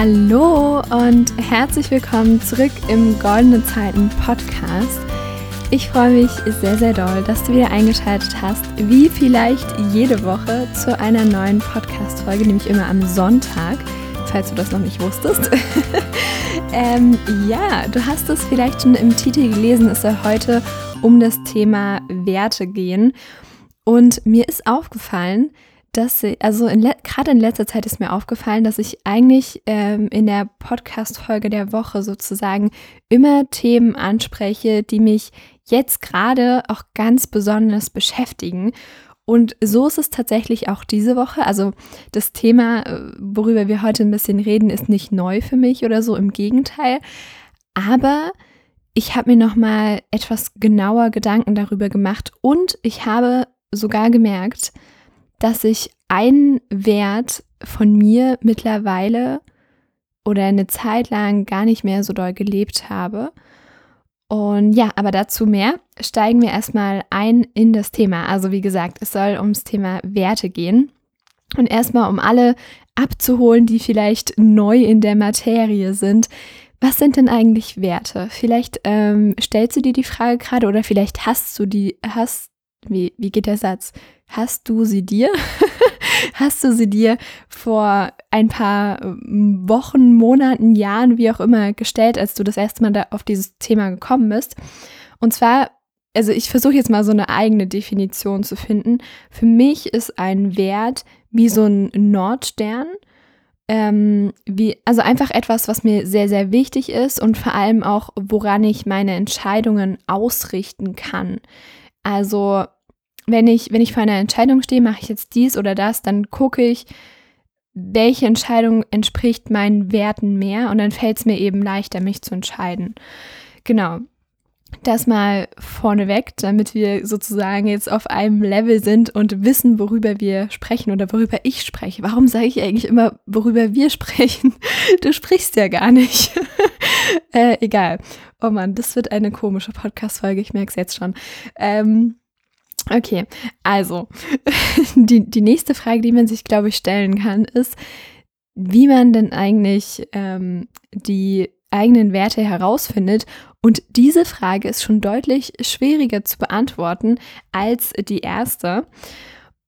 Hallo und herzlich willkommen zurück im Goldene Zeiten Podcast. Ich freue mich sehr, sehr doll, dass du wieder eingeschaltet hast, wie vielleicht jede Woche zu einer neuen Podcast-Folge, nämlich immer am Sonntag, falls du das noch nicht wusstest. ähm, ja, du hast es vielleicht schon im Titel gelesen, es soll heute um das Thema Werte gehen. Und mir ist aufgefallen, dass ich, also gerade in letzter Zeit ist mir aufgefallen, dass ich eigentlich ähm, in der Podcast-Folge der Woche sozusagen immer Themen anspreche, die mich jetzt gerade auch ganz besonders beschäftigen. Und so ist es tatsächlich auch diese Woche. Also das Thema, äh, worüber wir heute ein bisschen reden, ist nicht neu für mich oder so, im Gegenteil. Aber ich habe mir noch mal etwas genauer Gedanken darüber gemacht und ich habe sogar gemerkt, dass ich einen Wert von mir mittlerweile oder eine Zeit lang gar nicht mehr so doll gelebt habe. Und ja, aber dazu mehr. Steigen wir erstmal ein in das Thema. Also wie gesagt, es soll ums Thema Werte gehen. Und erstmal, um alle abzuholen, die vielleicht neu in der Materie sind. Was sind denn eigentlich Werte? Vielleicht ähm, stellst du dir die Frage gerade oder vielleicht hast du die, hast, wie, wie geht der Satz? Hast du sie dir? hast du sie dir vor ein paar ähm, Wochen, Monaten, Jahren, wie auch immer, gestellt, als du das erste Mal da auf dieses Thema gekommen bist? Und zwar, also ich versuche jetzt mal so eine eigene Definition zu finden. Für mich ist ein Wert wie so ein Nordstern. Ähm, wie, also einfach etwas, was mir sehr, sehr wichtig ist und vor allem auch, woran ich meine Entscheidungen ausrichten kann. Also wenn ich, wenn ich vor einer Entscheidung stehe, mache ich jetzt dies oder das, dann gucke ich, welche Entscheidung entspricht meinen Werten mehr und dann fällt es mir eben leichter, mich zu entscheiden. Genau. Das mal vorneweg, damit wir sozusagen jetzt auf einem Level sind und wissen, worüber wir sprechen oder worüber ich spreche. Warum sage ich eigentlich immer, worüber wir sprechen? Du sprichst ja gar nicht. äh, egal. Oh Mann, das wird eine komische Podcast-Folge, ich merke es jetzt schon. Ähm, Okay, also die, die nächste Frage, die man sich, glaube ich, stellen kann, ist, wie man denn eigentlich ähm, die eigenen Werte herausfindet. Und diese Frage ist schon deutlich schwieriger zu beantworten als die erste.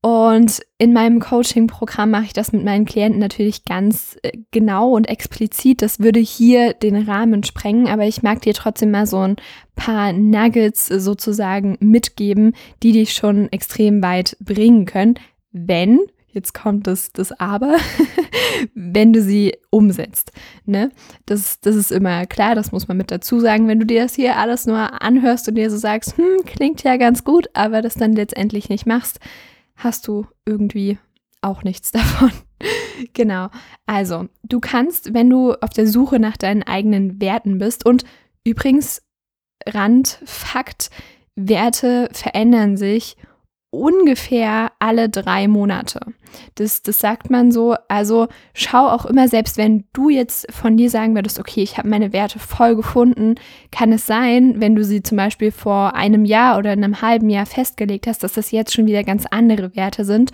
Und in meinem Coaching-Programm mache ich das mit meinen Klienten natürlich ganz äh, genau und explizit. Das würde hier den Rahmen sprengen, aber ich mag dir trotzdem mal so ein paar Nuggets sozusagen mitgeben, die dich schon extrem weit bringen können, wenn, jetzt kommt das, das Aber, wenn du sie umsetzt. Ne? Das, das ist immer klar, das muss man mit dazu sagen. Wenn du dir das hier alles nur anhörst und dir so sagst, hm, klingt ja ganz gut, aber das dann letztendlich nicht machst, hast du irgendwie auch nichts davon. genau. Also, du kannst, wenn du auf der Suche nach deinen eigenen Werten bist und übrigens Randfakt, Werte verändern sich ungefähr alle drei Monate. Das, das sagt man so. Also schau auch immer, selbst wenn du jetzt von dir sagen würdest, okay, ich habe meine Werte voll gefunden, kann es sein, wenn du sie zum Beispiel vor einem Jahr oder einem halben Jahr festgelegt hast, dass das jetzt schon wieder ganz andere Werte sind.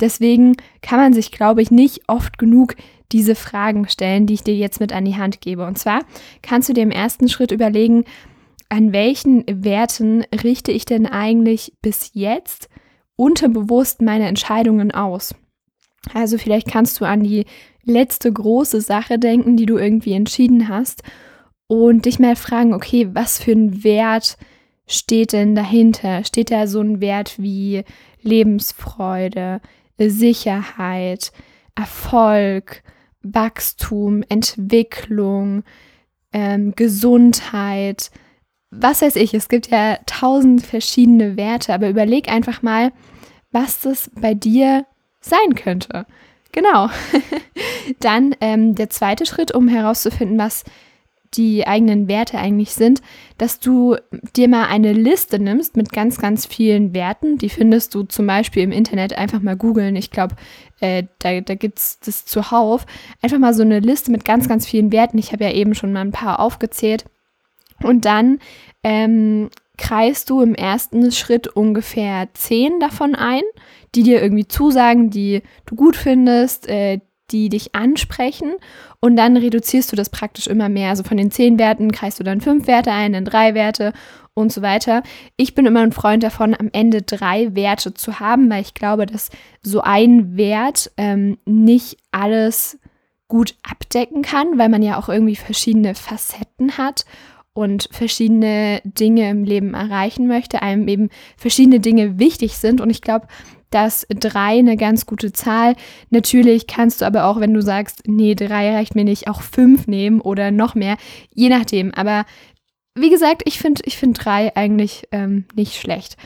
Deswegen kann man sich, glaube ich, nicht oft genug diese Fragen stellen, die ich dir jetzt mit an die Hand gebe. Und zwar kannst du dir im ersten Schritt überlegen, an welchen Werten richte ich denn eigentlich bis jetzt unterbewusst meine Entscheidungen aus? Also vielleicht kannst du an die letzte große Sache denken, die du irgendwie entschieden hast und dich mal fragen, okay, was für ein Wert steht denn dahinter? Steht da so ein Wert wie Lebensfreude, Sicherheit, Erfolg, Wachstum, Entwicklung, ähm, Gesundheit? Was weiß ich, es gibt ja tausend verschiedene Werte, aber überleg einfach mal, was das bei dir sein könnte. Genau. Dann ähm, der zweite Schritt, um herauszufinden, was die eigenen Werte eigentlich sind, dass du dir mal eine Liste nimmst mit ganz, ganz vielen Werten. Die findest du zum Beispiel im Internet. Einfach mal googeln. Ich glaube, äh, da, da gibt es das zuhauf. Einfach mal so eine Liste mit ganz, ganz vielen Werten. Ich habe ja eben schon mal ein paar aufgezählt. Und dann ähm, kreist du im ersten Schritt ungefähr zehn davon ein, die dir irgendwie zusagen, die du gut findest, äh, die dich ansprechen und dann reduzierst du das praktisch immer mehr. Also von den zehn Werten kreist du dann fünf Werte ein, dann drei Werte und so weiter. Ich bin immer ein Freund davon, am Ende drei Werte zu haben, weil ich glaube, dass so ein Wert ähm, nicht alles gut abdecken kann, weil man ja auch irgendwie verschiedene Facetten hat und verschiedene Dinge im Leben erreichen möchte, einem eben verschiedene Dinge wichtig sind. Und ich glaube, dass drei eine ganz gute Zahl. Natürlich kannst du aber auch, wenn du sagst, nee, drei reicht mir nicht, auch fünf nehmen oder noch mehr, je nachdem. Aber wie gesagt, ich finde ich find drei eigentlich ähm, nicht schlecht.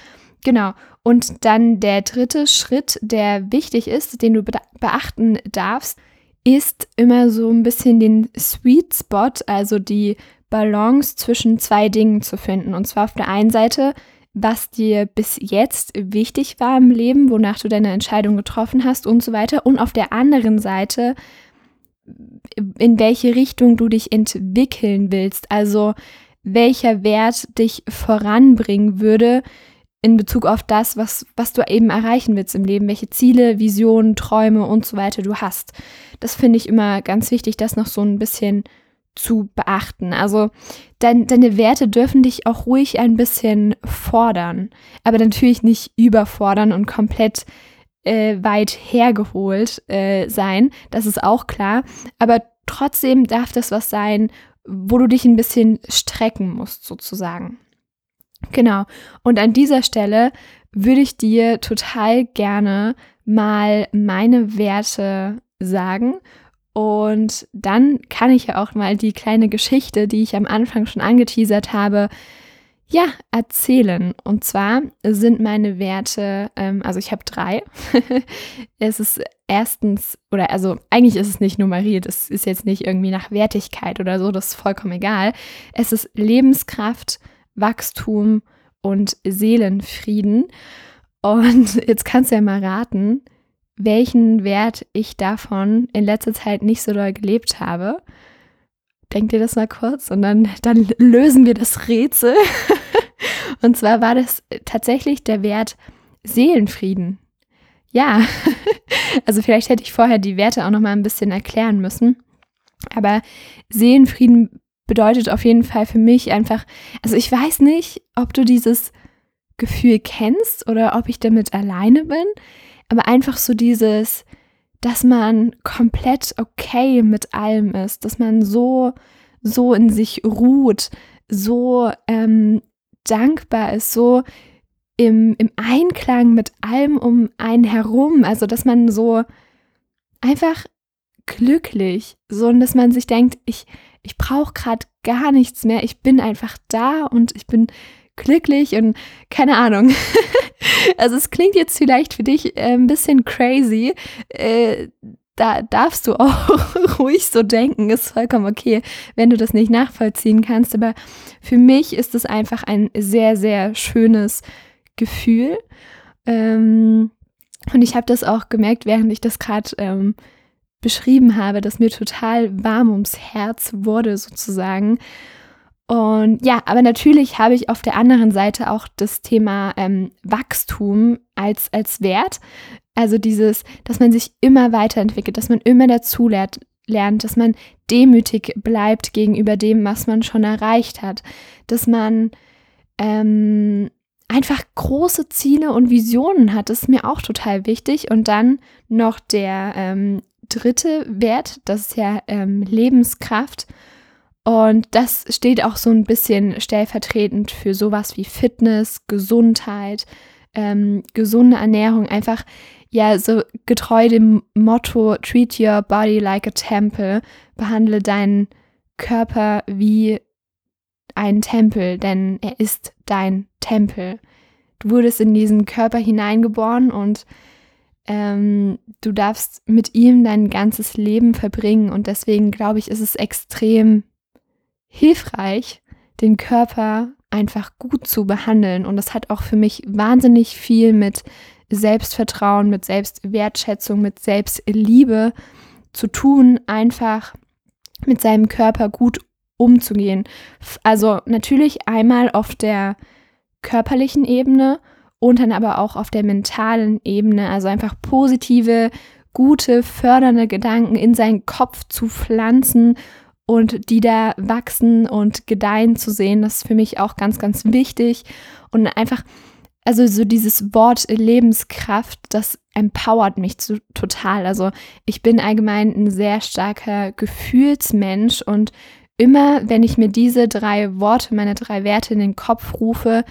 Genau. Und dann der dritte Schritt, der wichtig ist, den du beachten darfst, ist immer so ein bisschen den Sweet Spot, also die Balance zwischen zwei Dingen zu finden. Und zwar auf der einen Seite, was dir bis jetzt wichtig war im Leben, wonach du deine Entscheidung getroffen hast und so weiter. Und auf der anderen Seite, in welche Richtung du dich entwickeln willst. Also welcher Wert dich voranbringen würde in Bezug auf das, was, was du eben erreichen willst im Leben, welche Ziele, Visionen, Träume und so weiter du hast. Das finde ich immer ganz wichtig, das noch so ein bisschen zu beachten. Also dein, deine Werte dürfen dich auch ruhig ein bisschen fordern, aber natürlich nicht überfordern und komplett äh, weit hergeholt äh, sein. Das ist auch klar. Aber trotzdem darf das was sein, wo du dich ein bisschen strecken musst, sozusagen. Genau. Und an dieser Stelle würde ich dir total gerne mal meine Werte sagen und dann kann ich ja auch mal die kleine Geschichte, die ich am Anfang schon angeteasert habe, ja, erzählen. Und zwar sind meine Werte, ähm, also ich habe drei. es ist erstens, oder also eigentlich ist es nicht nummeriert, es ist jetzt nicht irgendwie nach Wertigkeit oder so, das ist vollkommen egal. Es ist Lebenskraft, Wachstum und Seelenfrieden. Und jetzt kannst du ja mal raten, welchen Wert ich davon in letzter Zeit nicht so doll gelebt habe. Denkt ihr das mal kurz und dann, dann lösen wir das Rätsel. und zwar war das tatsächlich der Wert Seelenfrieden. Ja, also vielleicht hätte ich vorher die Werte auch noch mal ein bisschen erklären müssen. Aber Seelenfrieden bedeutet auf jeden Fall für mich einfach, also ich weiß nicht, ob du dieses Gefühl kennst oder ob ich damit alleine bin aber einfach so dieses, dass man komplett okay mit allem ist, dass man so, so in sich ruht, so ähm, dankbar ist, so im, im Einklang mit allem um einen herum. Also, dass man so einfach glücklich, so und dass man sich denkt, ich, ich brauche gerade gar nichts mehr, ich bin einfach da und ich bin glücklich und keine Ahnung. also es klingt jetzt vielleicht für dich äh, ein bisschen crazy. Äh, da darfst du auch ruhig so denken, ist vollkommen okay, wenn du das nicht nachvollziehen kannst. Aber für mich ist es einfach ein sehr, sehr schönes Gefühl. Ähm, und ich habe das auch gemerkt, während ich das gerade ähm, beschrieben habe, dass mir total warm ums Herz wurde, sozusagen. Und ja, aber natürlich habe ich auf der anderen Seite auch das Thema ähm, Wachstum als, als Wert. Also dieses, dass man sich immer weiterentwickelt, dass man immer dazu lernt, lernt, dass man demütig bleibt gegenüber dem, was man schon erreicht hat, dass man ähm, einfach große Ziele und Visionen hat. Das ist mir auch total wichtig. Und dann noch der ähm, dritte Wert, das ist ja ähm, Lebenskraft. Und das steht auch so ein bisschen stellvertretend für sowas wie Fitness, Gesundheit, ähm, gesunde Ernährung, einfach ja so getreu dem Motto Treat your body like a temple, behandle deinen Körper wie ein Tempel, denn er ist dein Tempel. Du wurdest in diesen Körper hineingeboren und ähm, du darfst mit ihm dein ganzes Leben verbringen. Und deswegen glaube ich, ist es extrem hilfreich, den Körper einfach gut zu behandeln. Und das hat auch für mich wahnsinnig viel mit Selbstvertrauen, mit Selbstwertschätzung, mit Selbstliebe zu tun, einfach mit seinem Körper gut umzugehen. Also natürlich einmal auf der körperlichen Ebene und dann aber auch auf der mentalen Ebene, also einfach positive, gute, fördernde Gedanken in seinen Kopf zu pflanzen und die da wachsen und gedeihen zu sehen. Das ist für mich auch ganz, ganz wichtig. Und einfach, also so dieses Wort Lebenskraft, das empowert mich zu, total. Also ich bin allgemein ein sehr starker Gefühlsmensch und immer, wenn ich mir diese drei Worte, meine drei Werte in den Kopf rufe,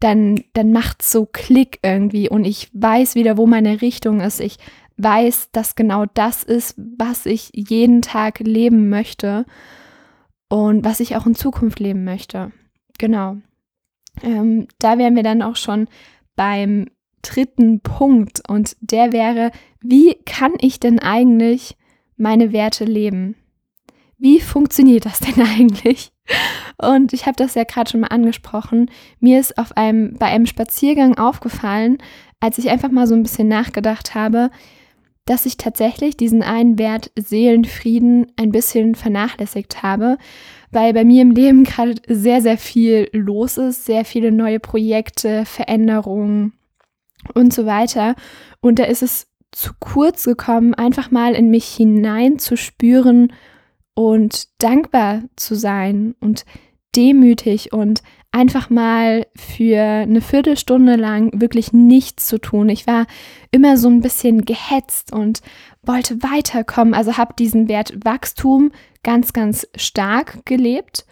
dann, dann macht es so Klick irgendwie und ich weiß wieder, wo meine Richtung ist. Ich weiß, dass genau das ist, was ich jeden Tag leben möchte und was ich auch in Zukunft leben möchte. Genau. Ähm, da wären wir dann auch schon beim dritten Punkt und der wäre, wie kann ich denn eigentlich meine Werte leben? Wie funktioniert das denn eigentlich? Und ich habe das ja gerade schon mal angesprochen. Mir ist auf einem, bei einem Spaziergang aufgefallen, als ich einfach mal so ein bisschen nachgedacht habe, dass ich tatsächlich diesen einen Wert Seelenfrieden ein bisschen vernachlässigt habe, weil bei mir im Leben gerade sehr, sehr viel los ist, sehr viele neue Projekte, Veränderungen und so weiter. Und da ist es zu kurz gekommen, einfach mal in mich hineinzuspüren und dankbar zu sein und demütig und einfach mal für eine Viertelstunde lang wirklich nichts zu tun. Ich war immer so ein bisschen gehetzt und wollte weiterkommen, also habe diesen Wert Wachstum ganz, ganz stark gelebt,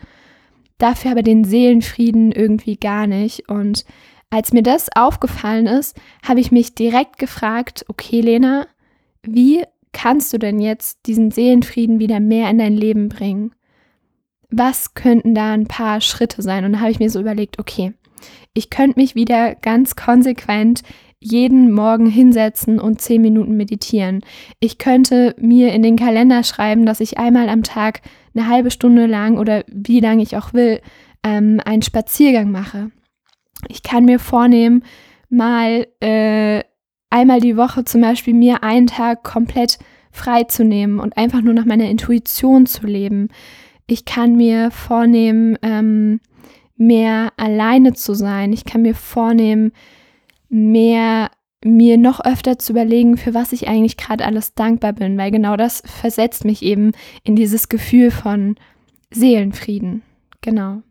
dafür aber den Seelenfrieden irgendwie gar nicht. Und als mir das aufgefallen ist, habe ich mich direkt gefragt, okay Lena, wie kannst du denn jetzt diesen Seelenfrieden wieder mehr in dein Leben bringen? Was könnten da ein paar Schritte sein? Und da habe ich mir so überlegt, okay, ich könnte mich wieder ganz konsequent jeden Morgen hinsetzen und zehn Minuten meditieren. Ich könnte mir in den Kalender schreiben, dass ich einmal am Tag eine halbe Stunde lang oder wie lange ich auch will, ähm, einen Spaziergang mache. Ich kann mir vornehmen, mal äh, einmal die Woche zum Beispiel mir einen Tag komplett freizunehmen und einfach nur nach meiner Intuition zu leben. Ich kann mir vornehmen, ähm, mehr alleine zu sein. Ich kann mir vornehmen, mehr mir noch öfter zu überlegen, für was ich eigentlich gerade alles dankbar bin, weil genau das versetzt mich eben in dieses Gefühl von Seelenfrieden. Genau.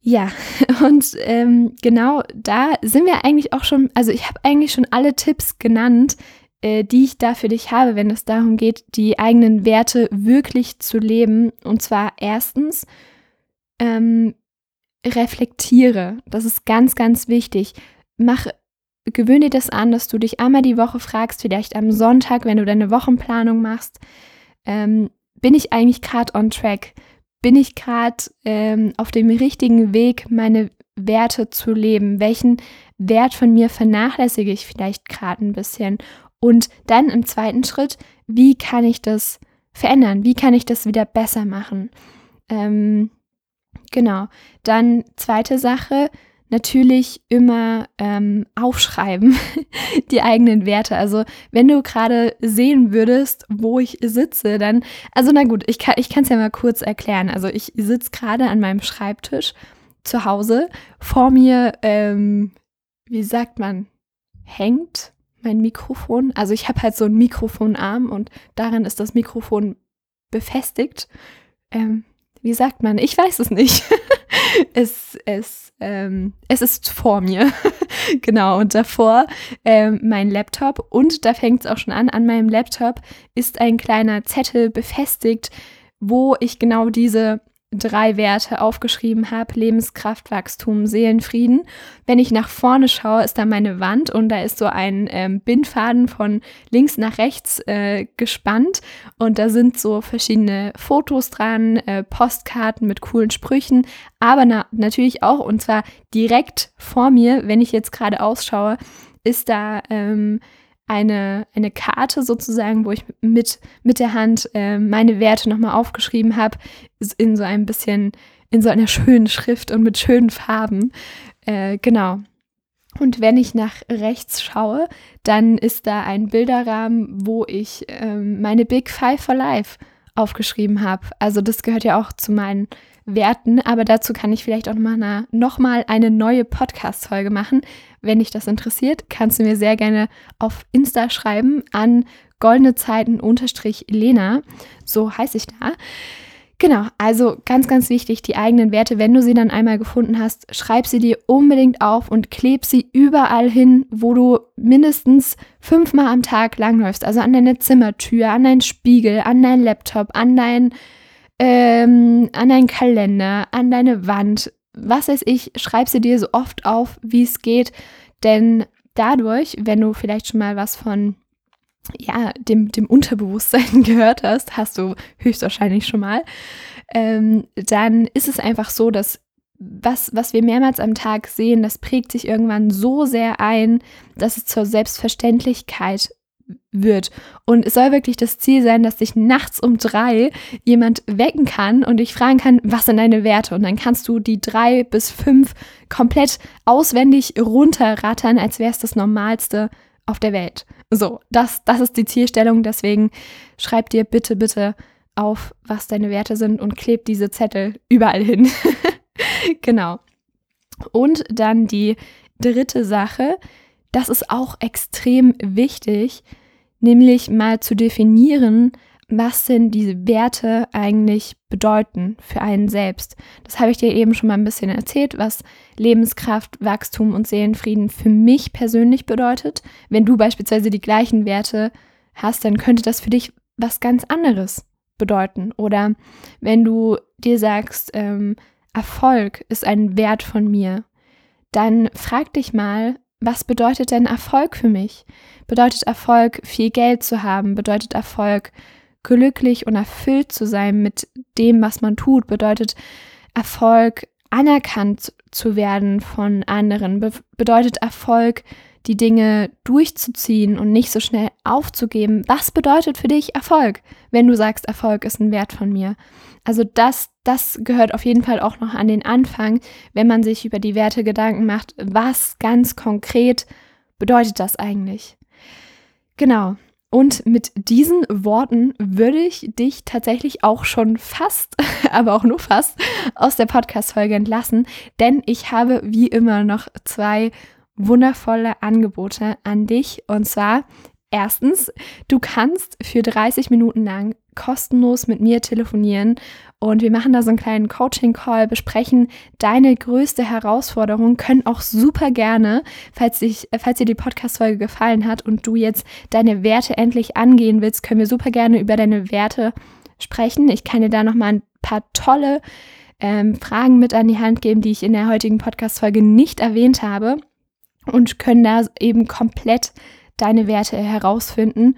Ja, und ähm, genau da sind wir eigentlich auch schon, also ich habe eigentlich schon alle Tipps genannt, die ich da für dich habe, wenn es darum geht, die eigenen Werte wirklich zu leben. Und zwar erstens, ähm, reflektiere. Das ist ganz, ganz wichtig. Mach, gewöhne dir das an, dass du dich einmal die Woche fragst, vielleicht am Sonntag, wenn du deine Wochenplanung machst, ähm, bin ich eigentlich gerade on track? bin ich gerade ähm, auf dem richtigen Weg, meine Werte zu leben? Welchen Wert von mir vernachlässige ich vielleicht gerade ein bisschen? Und dann im zweiten Schritt, wie kann ich das verändern? Wie kann ich das wieder besser machen? Ähm, genau. Dann zweite Sache, natürlich immer ähm, aufschreiben, die eigenen Werte. Also wenn du gerade sehen würdest, wo ich sitze, dann, also na gut, ich kann es ja mal kurz erklären. Also ich sitze gerade an meinem Schreibtisch zu Hause. Vor mir, ähm, wie sagt man, hängt mein Mikrofon. Also ich habe halt so einen Mikrofonarm und daran ist das Mikrofon befestigt. Ähm, wie sagt man? Ich weiß es nicht. es, es, ähm, es ist vor mir. genau, und davor ähm, mein Laptop. Und da fängt es auch schon an. An meinem Laptop ist ein kleiner Zettel befestigt, wo ich genau diese drei Werte aufgeschrieben habe, Lebenskraft, Wachstum, Seelenfrieden. Wenn ich nach vorne schaue, ist da meine Wand und da ist so ein ähm, Bindfaden von links nach rechts äh, gespannt. Und da sind so verschiedene Fotos dran, äh, Postkarten mit coolen Sprüchen, aber na natürlich auch und zwar direkt vor mir, wenn ich jetzt gerade ausschaue, ist da ähm, eine, eine Karte sozusagen, wo ich mit, mit der Hand äh, meine Werte nochmal aufgeschrieben habe, in so ein bisschen, in so einer schönen Schrift und mit schönen Farben. Äh, genau. Und wenn ich nach rechts schaue, dann ist da ein Bilderrahmen, wo ich ähm, meine Big Five for Life aufgeschrieben habe. Also das gehört ja auch zu meinen Werten, aber dazu kann ich vielleicht auch noch mal, noch mal eine neue Podcast-Folge machen. Wenn dich das interessiert, kannst du mir sehr gerne auf Insta schreiben an goldene Zeiten Lena. So heiße ich da. Genau, also ganz, ganz wichtig, die eigenen Werte, wenn du sie dann einmal gefunden hast, schreib sie dir unbedingt auf und kleb sie überall hin, wo du mindestens fünfmal am Tag langläufst. Also an deine Zimmertür, an deinen Spiegel, an deinen Laptop, an deinen, ähm, an deinen Kalender, an deine Wand. Was weiß ich, schreib sie dir so oft auf, wie es geht. Denn dadurch, wenn du vielleicht schon mal was von ja, dem, dem Unterbewusstsein gehört hast, hast du höchstwahrscheinlich schon mal, ähm, dann ist es einfach so, dass was, was wir mehrmals am Tag sehen, das prägt sich irgendwann so sehr ein, dass es zur Selbstverständlichkeit wird. Und es soll wirklich das Ziel sein, dass dich nachts um drei jemand wecken kann und dich fragen kann, was sind deine Werte? Und dann kannst du die drei bis fünf komplett auswendig runterrattern, als wäre es das Normalste auf der Welt. So, das, das ist die Zielstellung. Deswegen schreib dir bitte, bitte auf, was deine Werte sind und kleb diese Zettel überall hin. genau. Und dann die dritte Sache, das ist auch extrem wichtig, nämlich mal zu definieren, was denn diese Werte eigentlich bedeuten für einen selbst. Das habe ich dir eben schon mal ein bisschen erzählt, was Lebenskraft, Wachstum und Seelenfrieden für mich persönlich bedeutet. Wenn du beispielsweise die gleichen Werte hast, dann könnte das für dich was ganz anderes bedeuten. Oder wenn du dir sagst, ähm, Erfolg ist ein Wert von mir, dann frag dich mal, was bedeutet denn Erfolg für mich? Bedeutet Erfolg, viel Geld zu haben? Bedeutet Erfolg, glücklich und erfüllt zu sein mit dem, was man tut, bedeutet Erfolg anerkannt zu werden von anderen, Be bedeutet Erfolg, die Dinge durchzuziehen und nicht so schnell aufzugeben. Was bedeutet für dich Erfolg, wenn du sagst, Erfolg ist ein Wert von mir? Also das, das gehört auf jeden Fall auch noch an den Anfang, wenn man sich über die Werte Gedanken macht. Was ganz konkret bedeutet das eigentlich? Genau. Und mit diesen Worten würde ich dich tatsächlich auch schon fast, aber auch nur fast, aus der Podcast-Folge entlassen, denn ich habe wie immer noch zwei wundervolle Angebote an dich. Und zwar erstens, du kannst für 30 Minuten lang kostenlos mit mir telefonieren und wir machen da so einen kleinen Coaching-Call, besprechen deine größte Herausforderung, können auch super gerne, falls, ich, falls dir die Podcast-Folge gefallen hat und du jetzt deine Werte endlich angehen willst, können wir super gerne über deine Werte sprechen. Ich kann dir da nochmal ein paar tolle ähm, Fragen mit an die Hand geben, die ich in der heutigen Podcast-Folge nicht erwähnt habe und können da eben komplett deine Werte herausfinden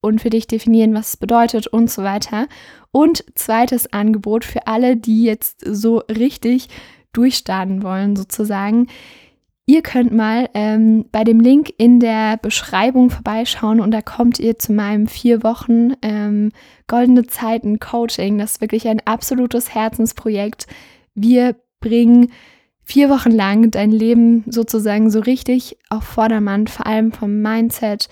und für dich definieren, was es bedeutet und so weiter. Und zweites Angebot für alle, die jetzt so richtig durchstarten wollen, sozusagen. Ihr könnt mal ähm, bei dem Link in der Beschreibung vorbeischauen und da kommt ihr zu meinem vier Wochen ähm, Goldene Zeiten Coaching. Das ist wirklich ein absolutes Herzensprojekt. Wir bringen vier Wochen lang dein Leben sozusagen so richtig auf Vordermann, vor allem vom Mindset,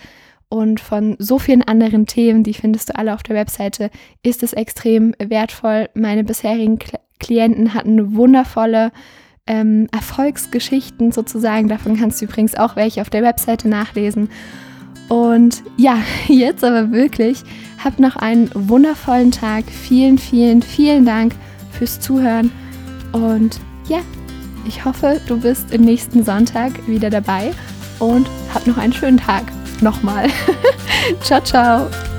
und von so vielen anderen Themen, die findest du alle auf der Webseite, ist es extrem wertvoll. Meine bisherigen Klienten hatten wundervolle ähm, Erfolgsgeschichten sozusagen. Davon kannst du übrigens auch welche auf der Webseite nachlesen. Und ja, jetzt aber wirklich, hab noch einen wundervollen Tag. Vielen, vielen, vielen Dank fürs Zuhören. Und ja, ich hoffe, du bist im nächsten Sonntag wieder dabei und hab noch einen schönen Tag nochmal. ciao, ciao.